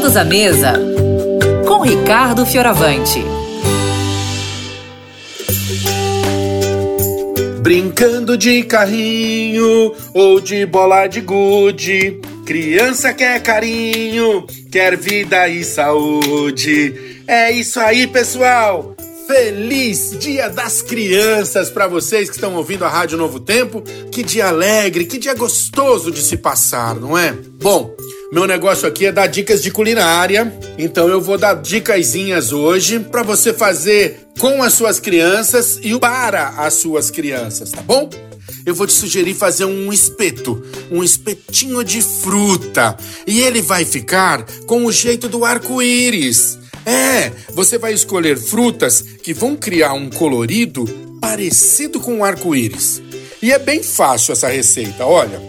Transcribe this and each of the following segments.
Todos à mesa com Ricardo Fioravante. Brincando de carrinho ou de bola de gude, criança quer carinho, quer vida e saúde. É isso aí, pessoal. Feliz Dia das Crianças para vocês que estão ouvindo a Rádio Novo Tempo. Que dia alegre, que dia gostoso de se passar, não é? Bom, meu negócio aqui é dar dicas de culinária, então eu vou dar dicasinhas hoje para você fazer com as suas crianças e para as suas crianças, tá bom? Eu vou te sugerir fazer um espeto, um espetinho de fruta, e ele vai ficar com o jeito do arco-íris. É, você vai escolher frutas que vão criar um colorido parecido com o arco-íris. E é bem fácil essa receita, olha.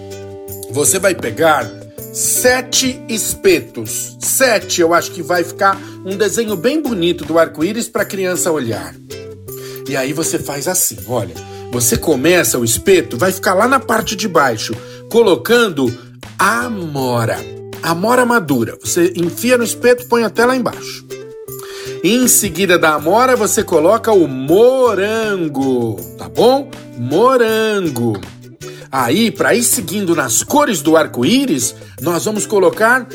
Você vai pegar sete espetos. Sete, eu acho que vai ficar um desenho bem bonito do arco-íris para a criança olhar. E aí você faz assim, olha. Você começa o espeto, vai ficar lá na parte de baixo, colocando amora. Amora madura. Você enfia no espeto, põe até lá embaixo. Em seguida da amora, você coloca o morango, tá bom? Morango. Aí, para ir seguindo nas cores do arco-íris, nós vamos colocar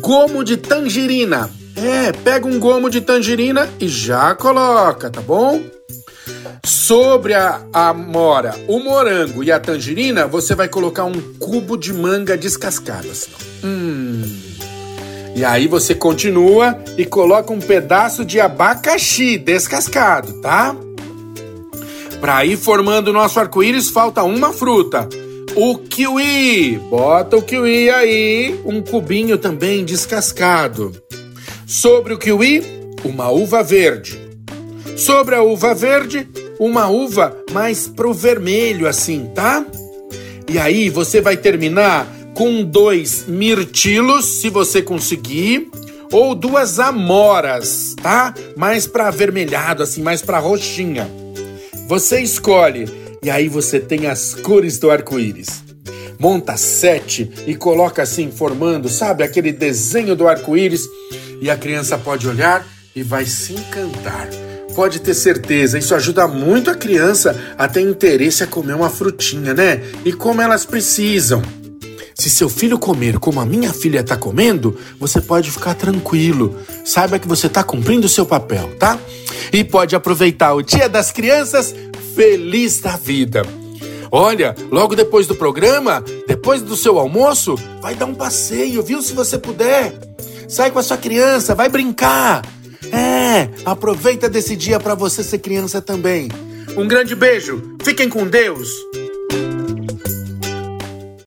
gomo de tangerina. É, pega um gomo de tangerina e já coloca, tá bom? Sobre a amora, o morango e a tangerina, você vai colocar um cubo de manga descascada. Assim. Hum. E aí você continua e coloca um pedaço de abacaxi descascado, tá? Para ir formando o nosso arco-íris, falta uma fruta. O kiwi. Bota o kiwi aí, um cubinho também descascado. Sobre o kiwi, uma uva verde. Sobre a uva verde, uma uva mais pro vermelho assim, tá? E aí você vai terminar com dois mirtilos, se você conseguir, ou duas amoras, tá? Mais para avermelhado, assim, mais para roxinha. Você escolhe e aí você tem as cores do arco-íris. Monta sete e coloca assim, formando, sabe, aquele desenho do arco-íris. E a criança pode olhar e vai se encantar. Pode ter certeza, isso ajuda muito a criança a ter interesse a comer uma frutinha, né? E como elas precisam. Se seu filho comer como a minha filha está comendo, você pode ficar tranquilo. Saiba que você está cumprindo o seu papel, tá? E pode aproveitar o Dia das Crianças feliz da vida. Olha, logo depois do programa, depois do seu almoço, vai dar um passeio, viu? Se você puder. Sai com a sua criança, vai brincar. É, aproveita desse dia para você ser criança também. Um grande beijo, fiquem com Deus.